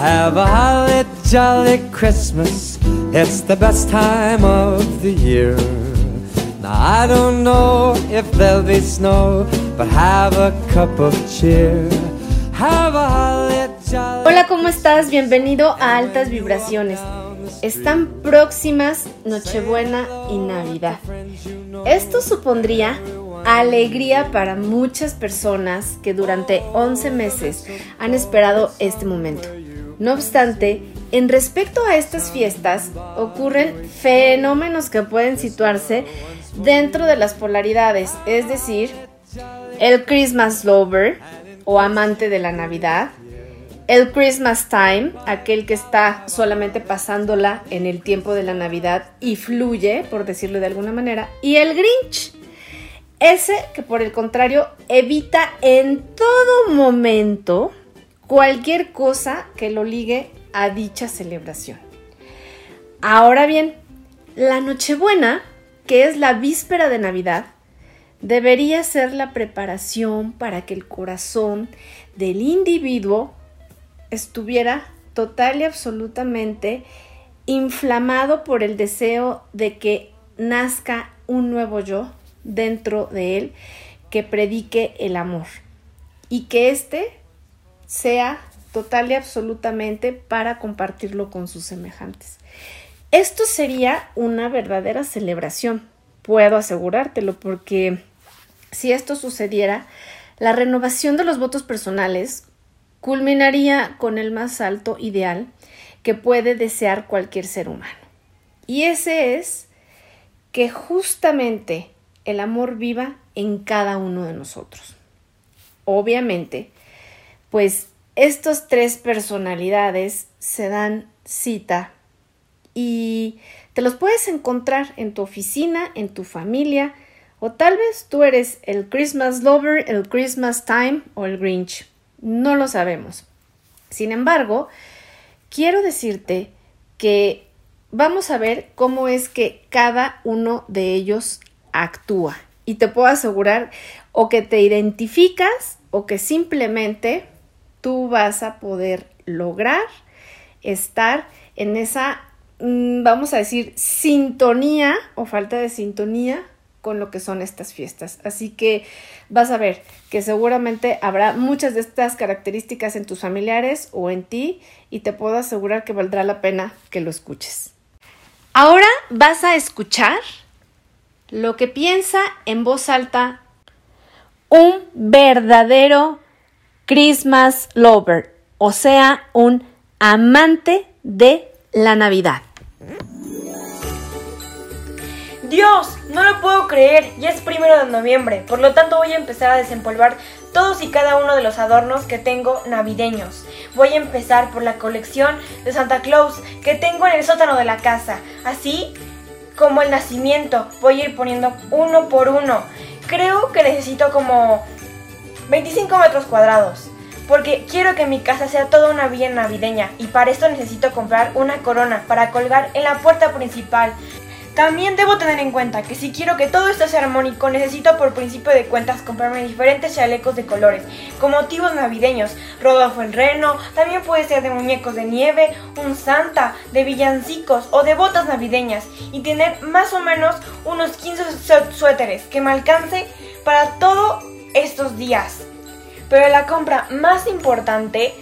Have a holly jolly Christmas. It's the best time of the year. Now I don't know if there'll be snow, but have a cup of cheer. Have a holly jolly Hola, ¿cómo estás? Bienvenido a Altas Vibraciones. Están próximas Nochebuena y Navidad. Esto supondría alegría para muchas personas que durante 11 meses han esperado este momento. No obstante, en respecto a estas fiestas, ocurren fenómenos que pueden situarse dentro de las polaridades, es decir, el Christmas lover o amante de la Navidad, el Christmas time, aquel que está solamente pasándola en el tiempo de la Navidad y fluye, por decirlo de alguna manera, y el Grinch, ese que por el contrario, evita en todo momento cualquier cosa que lo ligue a dicha celebración. Ahora bien, la Nochebuena, que es la víspera de Navidad, debería ser la preparación para que el corazón del individuo estuviera total y absolutamente inflamado por el deseo de que nazca un nuevo yo, dentro de él que predique el amor y que éste sea total y absolutamente para compartirlo con sus semejantes. Esto sería una verdadera celebración, puedo asegurártelo, porque si esto sucediera, la renovación de los votos personales culminaría con el más alto ideal que puede desear cualquier ser humano. Y ese es que justamente el amor viva en cada uno de nosotros. Obviamente, pues estos tres personalidades se dan cita y te los puedes encontrar en tu oficina, en tu familia, o tal vez tú eres el Christmas Lover, el Christmas Time o el Grinch. No lo sabemos. Sin embargo, quiero decirte que vamos a ver cómo es que cada uno de ellos actúa. Y te puedo asegurar o que te identificas o que simplemente tú vas a poder lograr estar en esa, mm, vamos a decir, sintonía o falta de sintonía con lo que son estas fiestas. Así que vas a ver que seguramente habrá muchas de estas características en tus familiares o en ti y te puedo asegurar que valdrá la pena que lo escuches. Ahora vas a escuchar lo que piensa en voz alta. Un verdadero Christmas lover, o sea, un amante de la Navidad. Dios, no lo puedo creer, ya es primero de noviembre, por lo tanto voy a empezar a desempolvar todos y cada uno de los adornos que tengo navideños. Voy a empezar por la colección de Santa Claus que tengo en el sótano de la casa. Así como el nacimiento. Voy a ir poniendo uno por uno. Creo que necesito como 25 metros cuadrados. Porque quiero que mi casa sea toda una villa navideña y para esto necesito comprar una corona para colgar en la puerta principal. También debo tener en cuenta que si quiero que todo esto sea armónico, necesito por principio de cuentas comprarme diferentes chalecos de colores, con motivos navideños, Rodolfo el Reno, también puede ser de muñecos de nieve, un santa, de villancicos o de botas navideñas, y tener más o menos unos 15 suéteres que me alcance para todos estos días. Pero la compra más importante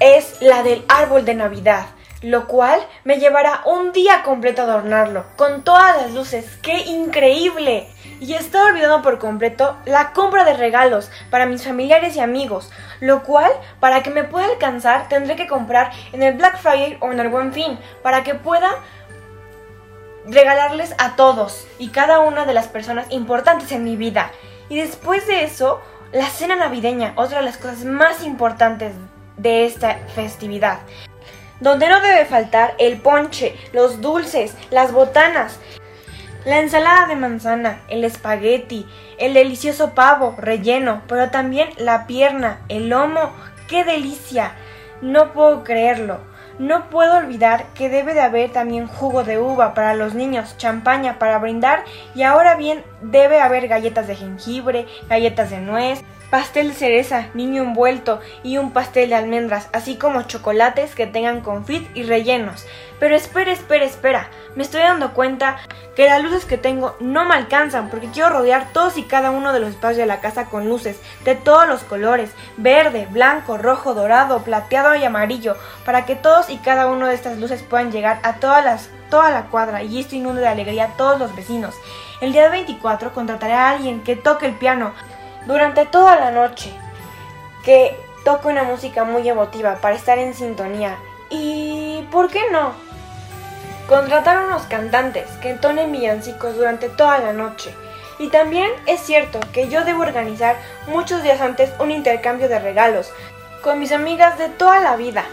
es la del árbol de Navidad lo cual me llevará un día completo adornarlo, con todas las luces. ¡Qué increíble! Y estoy olvidando por completo la compra de regalos para mis familiares y amigos, lo cual, para que me pueda alcanzar, tendré que comprar en el Black Friday o en el Buen Fin, para que pueda regalarles a todos y cada una de las personas importantes en mi vida. Y después de eso, la cena navideña, otra de las cosas más importantes de esta festividad donde no debe faltar el ponche, los dulces, las botanas, la ensalada de manzana, el espagueti, el delicioso pavo relleno, pero también la pierna, el lomo. ¡Qué delicia! No puedo creerlo. No puedo olvidar que debe de haber también jugo de uva para los niños, champaña para brindar y ahora bien debe haber galletas de jengibre, galletas de nuez, pastel de cereza, niño envuelto y un pastel de almendras, así como chocolates que tengan confit y rellenos. Pero espera, espera, espera, me estoy dando cuenta que las luces que tengo no me alcanzan porque quiero rodear todos y cada uno de los espacios de la casa con luces de todos los colores, verde, blanco, rojo, dorado, plateado y amarillo, para que todos y cada uno de estas luces puedan llegar a todas las toda la cuadra y esto inunde de alegría a todos los vecinos. El día 24 contrataré a alguien que toque el piano durante toda la noche, que toque una música muy emotiva para estar en sintonía y, ¿por qué no? Contratar a unos cantantes que entonen villancicos durante toda la noche. Y también es cierto que yo debo organizar muchos días antes un intercambio de regalos con mis amigas de toda la vida.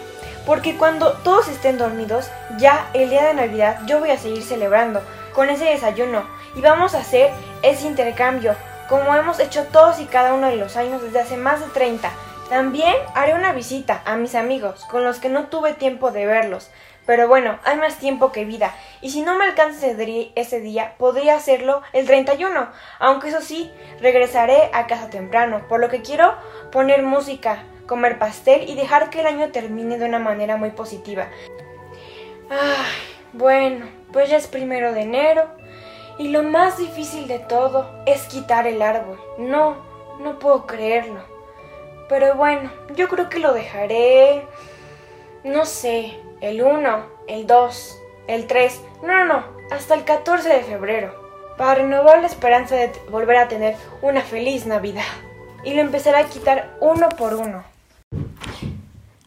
Porque cuando todos estén dormidos, ya el día de Navidad yo voy a seguir celebrando con ese desayuno y vamos a hacer ese intercambio como hemos hecho todos y cada uno de los años desde hace más de 30. También haré una visita a mis amigos, con los que no tuve tiempo de verlos. Pero bueno, hay más tiempo que vida, y si no me alcanza ese día, podría hacerlo el 31, aunque eso sí, regresaré a casa temprano, por lo que quiero poner música, comer pastel y dejar que el año termine de una manera muy positiva. Ay, bueno, pues ya es primero de enero, y lo más difícil de todo es quitar el árbol. No, no puedo creerlo. Pero bueno, yo creo que lo dejaré... No sé, el 1, el 2, el 3, no, no, no, hasta el 14 de febrero. Para renovar la esperanza de volver a tener una feliz Navidad. Y lo empezaré a quitar uno por uno.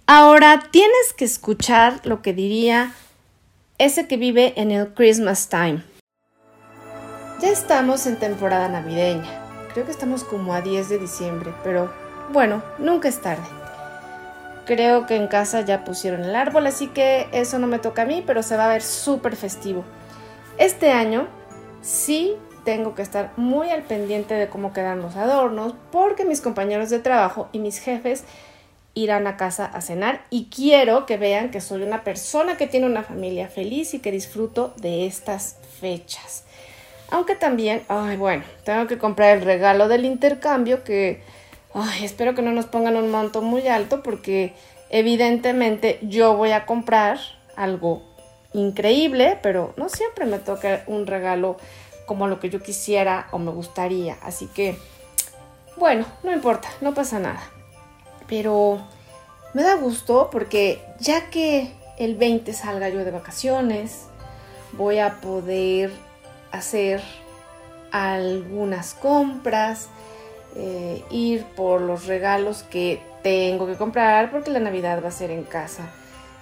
Ahora tienes que escuchar lo que diría ese que vive en el Christmas Time. Ya estamos en temporada navideña. Creo que estamos como a 10 de diciembre, pero bueno, nunca es tarde. Creo que en casa ya pusieron el árbol, así que eso no me toca a mí, pero se va a ver súper festivo. Este año sí tengo que estar muy al pendiente de cómo quedan los adornos, porque mis compañeros de trabajo y mis jefes irán a casa a cenar y quiero que vean que soy una persona que tiene una familia feliz y que disfruto de estas fechas. Aunque también, ay, bueno, tengo que comprar el regalo del intercambio que, ay, espero que no nos pongan un monto muy alto porque evidentemente yo voy a comprar algo increíble, pero no siempre me toca un regalo como lo que yo quisiera o me gustaría. Así que, bueno, no importa, no pasa nada. Pero me da gusto porque ya que el 20 salga yo de vacaciones, voy a poder hacer algunas compras, eh, ir por los regalos que tengo que comprar porque la Navidad va a ser en casa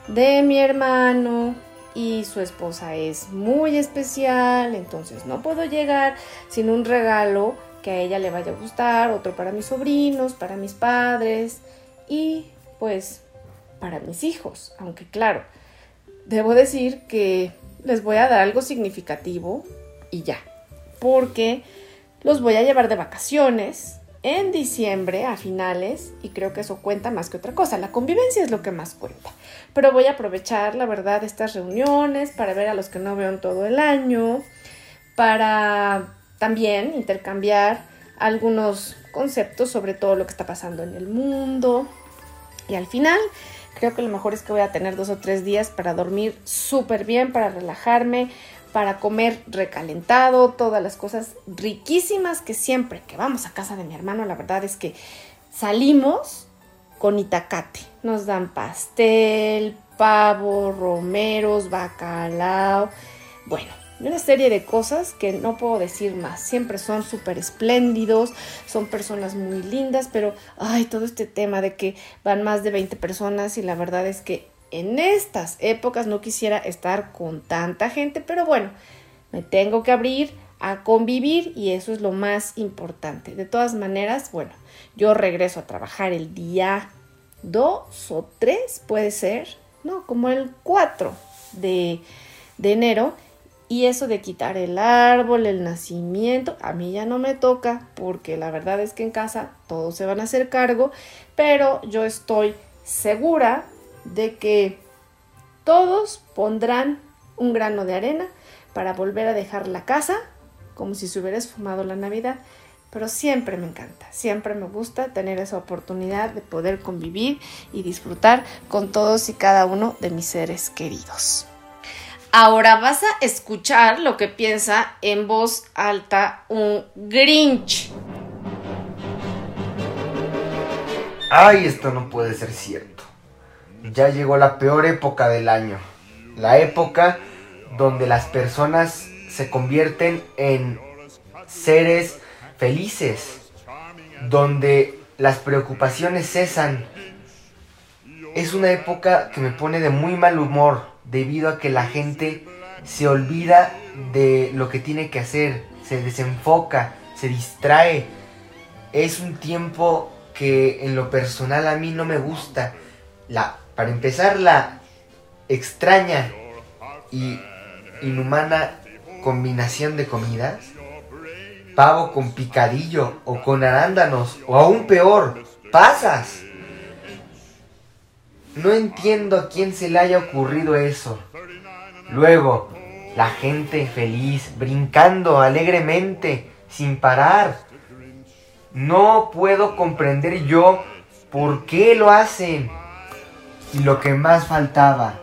de mi hermano y su esposa es muy especial, entonces no puedo llegar sin un regalo que a ella le vaya a gustar, otro para mis sobrinos, para mis padres y pues para mis hijos, aunque claro, debo decir que les voy a dar algo significativo y ya. Porque los voy a llevar de vacaciones en diciembre a finales y creo que eso cuenta más que otra cosa. La convivencia es lo que más cuenta. Pero voy a aprovechar, la verdad, estas reuniones para ver a los que no veo todo el año, para también intercambiar algunos conceptos sobre todo lo que está pasando en el mundo. Y al final, creo que lo mejor es que voy a tener dos o tres días para dormir súper bien, para relajarme, para comer recalentado, todas las cosas riquísimas que siempre que vamos a casa de mi hermano, la verdad es que salimos con itacate. Nos dan pastel, pavo, romeros, bacalao, bueno, una serie de cosas que no puedo decir más. Siempre son súper espléndidos, son personas muy lindas, pero hay todo este tema de que van más de 20 personas y la verdad es que en estas épocas no quisiera estar con tanta gente, pero bueno, me tengo que abrir a convivir y eso es lo más importante. De todas maneras, bueno, yo regreso a trabajar el día 2 o 3, puede ser, ¿no? Como el 4 de, enero. Y eso de quitar el árbol, el nacimiento, a mí ya no me toca porque la verdad es que en casa todos se van a hacer cargo, pero yo estoy segura de que todos pondrán un grano de arena para volver a dejar la casa como si se hubiera esfumado la Navidad. Pero siempre me encanta, siempre me gusta tener esa oportunidad de poder convivir y disfrutar con todos y cada uno de mis seres queridos. Ahora vas a escuchar lo que piensa en voz alta un Grinch. Ay, esto no puede ser cierto ya llegó la peor época del año. La época donde las personas se convierten en seres felices, donde las preocupaciones cesan. Es una época que me pone de muy mal humor debido a que la gente se olvida de lo que tiene que hacer, se desenfoca, se distrae. Es un tiempo que en lo personal a mí no me gusta. La para empezar, la extraña y inhumana combinación de comidas, pavo con picadillo o con arándanos, o aún peor, pasas. No entiendo a quién se le haya ocurrido eso. Luego, la gente feliz, brincando alegremente, sin parar. No puedo comprender yo por qué lo hacen y lo que más faltaba,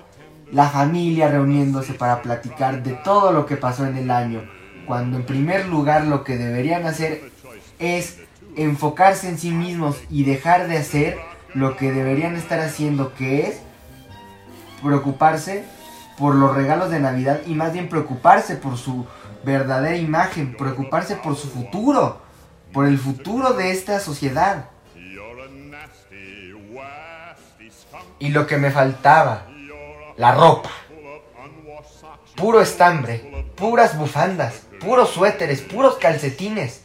la familia reuniéndose para platicar de todo lo que pasó en el año, cuando en primer lugar lo que deberían hacer es enfocarse en sí mismos y dejar de hacer lo que deberían estar haciendo, que es preocuparse por los regalos de Navidad y más bien preocuparse por su verdadera imagen, preocuparse por su futuro, por el futuro de esta sociedad. y lo que me faltaba, la ropa. Puro estambre, puras bufandas, puros suéteres, puros calcetines.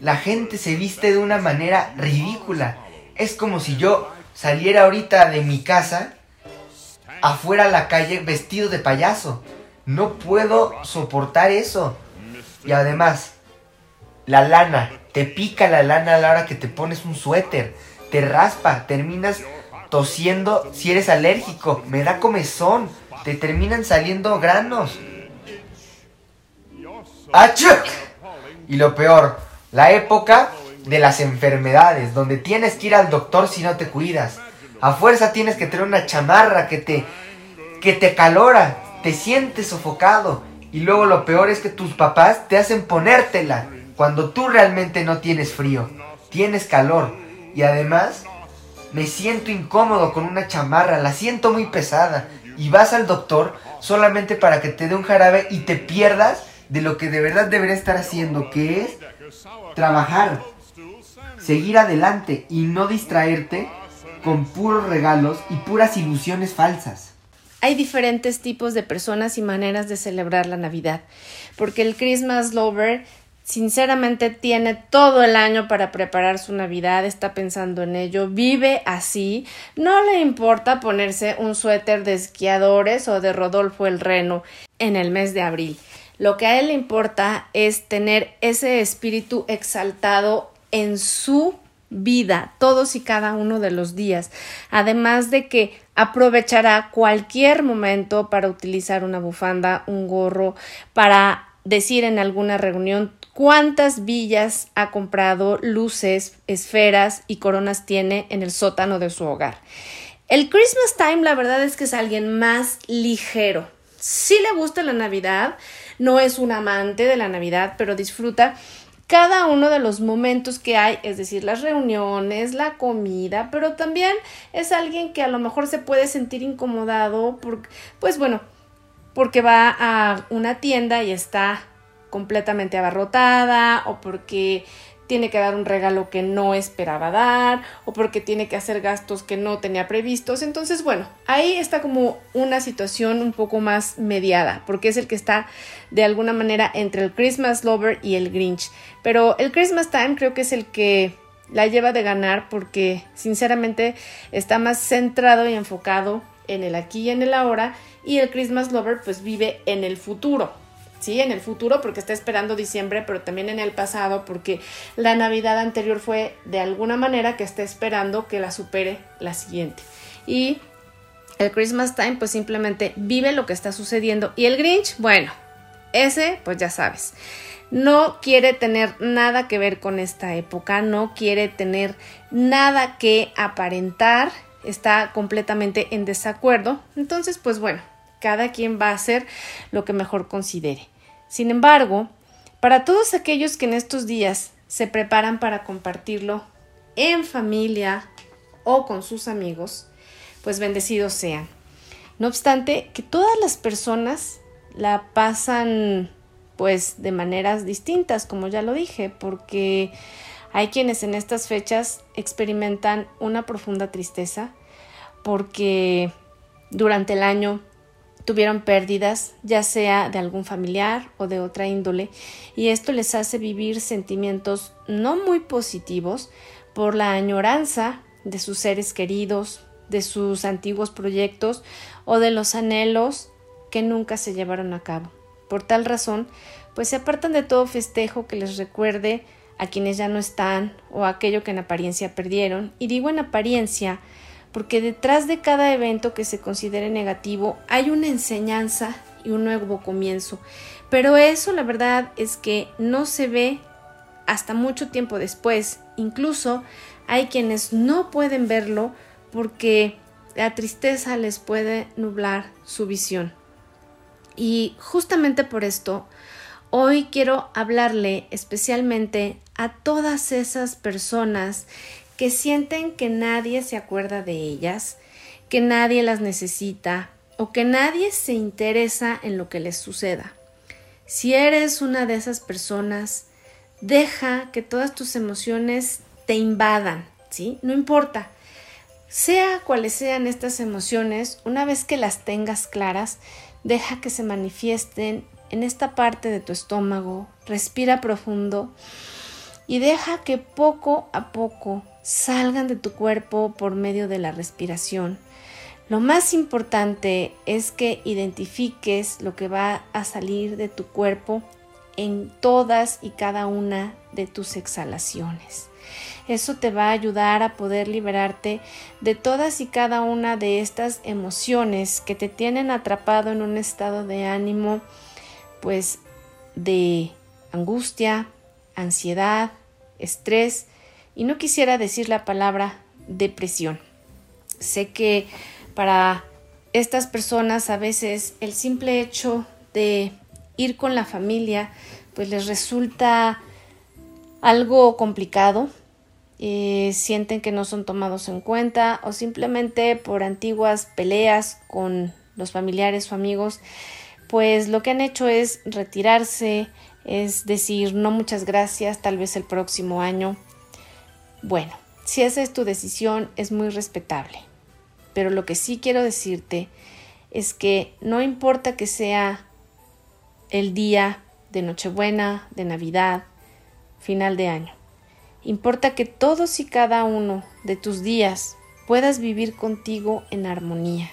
La gente se viste de una manera ridícula. Es como si yo saliera ahorita de mi casa afuera a la calle vestido de payaso. No puedo soportar eso. Y además, la lana, te pica la lana a la hora que te pones un suéter, te raspa, terminas tosiendo si eres alérgico, me da comezón, te terminan saliendo granos. ¡Achuk! Y lo peor, la época de las enfermedades, donde tienes que ir al doctor si no te cuidas. A fuerza tienes que tener una chamarra que te que te calora, te sientes sofocado y luego lo peor es que tus papás te hacen ponértela cuando tú realmente no tienes frío, tienes calor y además me siento incómodo con una chamarra, la siento muy pesada. Y vas al doctor solamente para que te dé un jarabe y te pierdas de lo que de verdad debería estar haciendo, que es trabajar, seguir adelante y no distraerte con puros regalos y puras ilusiones falsas. Hay diferentes tipos de personas y maneras de celebrar la Navidad, porque el Christmas Lover Sinceramente tiene todo el año para preparar su Navidad, está pensando en ello, vive así, no le importa ponerse un suéter de esquiadores o de Rodolfo el Reno en el mes de abril. Lo que a él le importa es tener ese espíritu exaltado en su vida todos y cada uno de los días, además de que aprovechará cualquier momento para utilizar una bufanda, un gorro, para decir en alguna reunión cuántas villas ha comprado luces, esferas y coronas tiene en el sótano de su hogar. El Christmas Time la verdad es que es alguien más ligero. Sí le gusta la Navidad, no es un amante de la Navidad, pero disfruta cada uno de los momentos que hay, es decir, las reuniones, la comida, pero también es alguien que a lo mejor se puede sentir incomodado, pues bueno, porque va a una tienda y está completamente abarrotada o porque tiene que dar un regalo que no esperaba dar o porque tiene que hacer gastos que no tenía previstos. Entonces, bueno, ahí está como una situación un poco más mediada, porque es el que está de alguna manera entre el Christmas Lover y el Grinch. Pero el Christmas Time creo que es el que la lleva de ganar porque sinceramente está más centrado y enfocado en el aquí y en el ahora y el Christmas Lover pues vive en el futuro. ¿sí? En el futuro porque está esperando diciembre, pero también en el pasado porque la Navidad anterior fue de alguna manera que está esperando que la supere la siguiente. Y el Christmas Time pues simplemente vive lo que está sucediendo. Y el Grinch, bueno, ese pues ya sabes. No quiere tener nada que ver con esta época, no quiere tener nada que aparentar, está completamente en desacuerdo. Entonces, pues bueno, cada quien va a hacer lo que mejor considere. Sin embargo, para todos aquellos que en estos días se preparan para compartirlo en familia o con sus amigos, pues bendecidos sean. No obstante, que todas las personas la pasan pues de maneras distintas, como ya lo dije, porque hay quienes en estas fechas experimentan una profunda tristeza porque durante el año tuvieron pérdidas, ya sea de algún familiar o de otra índole, y esto les hace vivir sentimientos no muy positivos por la añoranza de sus seres queridos, de sus antiguos proyectos o de los anhelos que nunca se llevaron a cabo. Por tal razón, pues se apartan de todo festejo que les recuerde a quienes ya no están o aquello que en apariencia perdieron. Y digo en apariencia porque detrás de cada evento que se considere negativo hay una enseñanza y un nuevo comienzo. Pero eso la verdad es que no se ve hasta mucho tiempo después. Incluso hay quienes no pueden verlo porque la tristeza les puede nublar su visión. Y justamente por esto, hoy quiero hablarle especialmente a todas esas personas que sienten que nadie se acuerda de ellas, que nadie las necesita o que nadie se interesa en lo que les suceda. Si eres una de esas personas, deja que todas tus emociones te invadan, ¿sí? No importa. Sea cuales sean estas emociones, una vez que las tengas claras, deja que se manifiesten en esta parte de tu estómago, respira profundo y deja que poco a poco salgan de tu cuerpo por medio de la respiración. Lo más importante es que identifiques lo que va a salir de tu cuerpo en todas y cada una de tus exhalaciones. Eso te va a ayudar a poder liberarte de todas y cada una de estas emociones que te tienen atrapado en un estado de ánimo, pues de angustia, ansiedad, estrés, y no quisiera decir la palabra depresión. Sé que para estas personas a veces el simple hecho de ir con la familia pues les resulta algo complicado, eh, sienten que no son tomados en cuenta o simplemente por antiguas peleas con los familiares o amigos, pues lo que han hecho es retirarse, es decir, no muchas gracias, tal vez el próximo año. Bueno, si esa es tu decisión, es muy respetable. Pero lo que sí quiero decirte es que no importa que sea el día de Nochebuena, de Navidad, final de año. Importa que todos y cada uno de tus días puedas vivir contigo en armonía.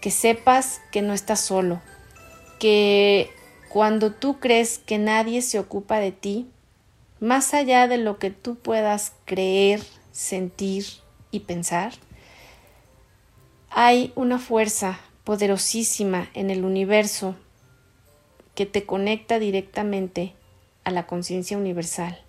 Que sepas que no estás solo. Que cuando tú crees que nadie se ocupa de ti, más allá de lo que tú puedas creer, sentir y pensar, hay una fuerza poderosísima en el universo que te conecta directamente a la conciencia universal.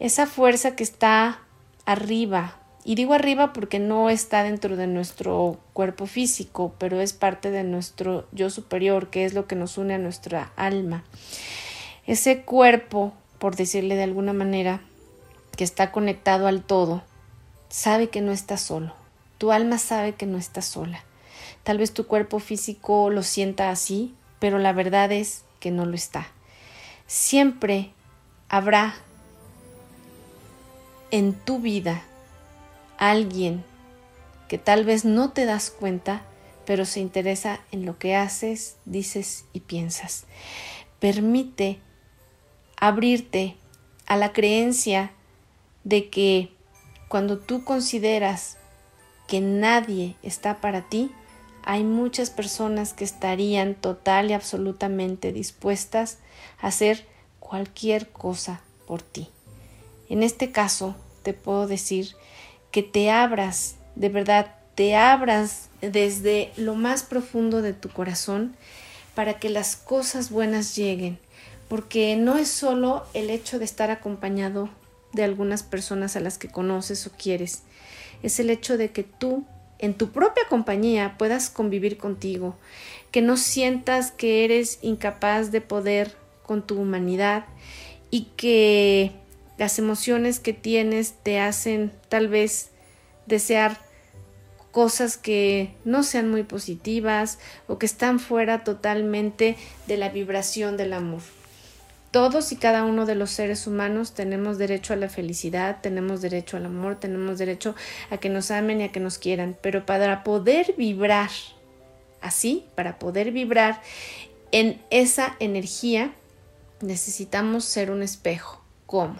Esa fuerza que está arriba, y digo arriba porque no está dentro de nuestro cuerpo físico, pero es parte de nuestro yo superior, que es lo que nos une a nuestra alma. Ese cuerpo por decirle de alguna manera, que está conectado al todo, sabe que no está solo. Tu alma sabe que no está sola. Tal vez tu cuerpo físico lo sienta así, pero la verdad es que no lo está. Siempre habrá en tu vida alguien que tal vez no te das cuenta, pero se interesa en lo que haces, dices y piensas. Permite abrirte a la creencia de que cuando tú consideras que nadie está para ti, hay muchas personas que estarían total y absolutamente dispuestas a hacer cualquier cosa por ti. En este caso, te puedo decir que te abras, de verdad, te abras desde lo más profundo de tu corazón para que las cosas buenas lleguen porque no es solo el hecho de estar acompañado de algunas personas a las que conoces o quieres, es el hecho de que tú en tu propia compañía puedas convivir contigo, que no sientas que eres incapaz de poder con tu humanidad y que las emociones que tienes te hacen tal vez desear cosas que no sean muy positivas o que están fuera totalmente de la vibración del amor. Todos y cada uno de los seres humanos tenemos derecho a la felicidad, tenemos derecho al amor, tenemos derecho a que nos amen y a que nos quieran, pero para poder vibrar así, para poder vibrar en esa energía, necesitamos ser un espejo. ¿Cómo?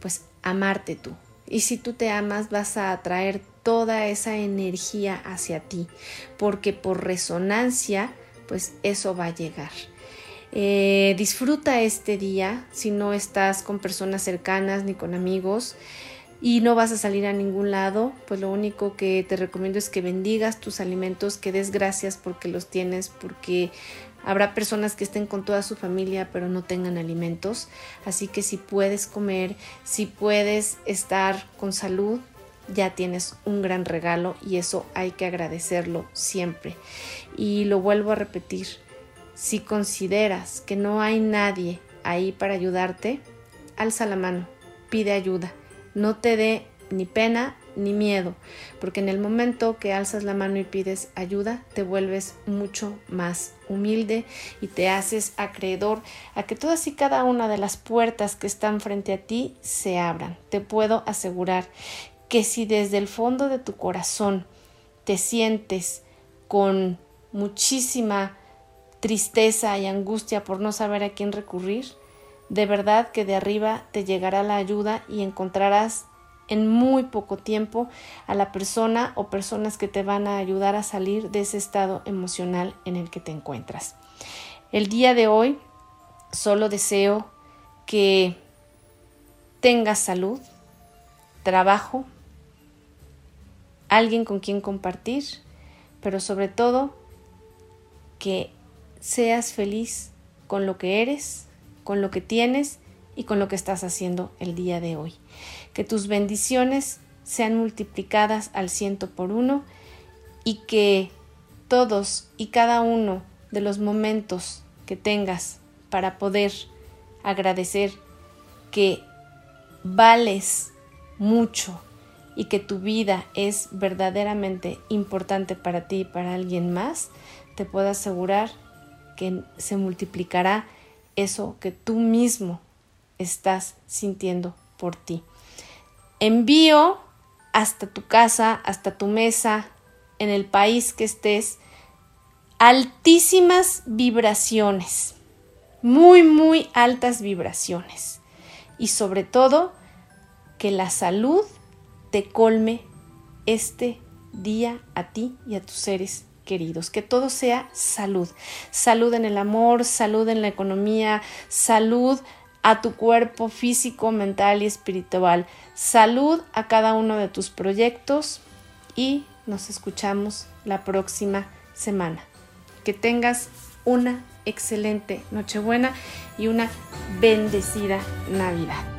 Pues amarte tú. Y si tú te amas, vas a atraer toda esa energía hacia ti, porque por resonancia, pues eso va a llegar. Eh, disfruta este día si no estás con personas cercanas ni con amigos y no vas a salir a ningún lado, pues lo único que te recomiendo es que bendigas tus alimentos, que des gracias porque los tienes, porque habrá personas que estén con toda su familia pero no tengan alimentos. Así que si puedes comer, si puedes estar con salud, ya tienes un gran regalo y eso hay que agradecerlo siempre. Y lo vuelvo a repetir, si consideras que no hay nadie ahí para ayudarte, alza la mano, pide ayuda, no te dé ni pena ni miedo, porque en el momento que alzas la mano y pides ayuda, te vuelves mucho más humilde y te haces acreedor a que todas y cada una de las puertas que están frente a ti se abran. Te puedo asegurar que si desde el fondo de tu corazón te sientes con muchísima tristeza y angustia por no saber a quién recurrir, de verdad que de arriba te llegará la ayuda y encontrarás en muy poco tiempo a la persona o personas que te van a ayudar a salir de ese estado emocional en el que te encuentras. El día de hoy solo deseo que tengas salud, trabajo, alguien con quien compartir, pero sobre todo que seas feliz con lo que eres, con lo que tienes y con lo que estás haciendo el día de hoy. Que tus bendiciones sean multiplicadas al ciento por uno y que todos y cada uno de los momentos que tengas para poder agradecer que vales mucho y que tu vida es verdaderamente importante para ti y para alguien más, te puedo asegurar que se multiplicará eso que tú mismo estás sintiendo por ti. Envío hasta tu casa, hasta tu mesa, en el país que estés, altísimas vibraciones, muy, muy altas vibraciones. Y sobre todo, que la salud te colme este día a ti y a tus seres queridos, que todo sea salud, salud en el amor, salud en la economía, salud a tu cuerpo físico, mental y espiritual, salud a cada uno de tus proyectos y nos escuchamos la próxima semana. Que tengas una excelente Nochebuena y una bendecida Navidad.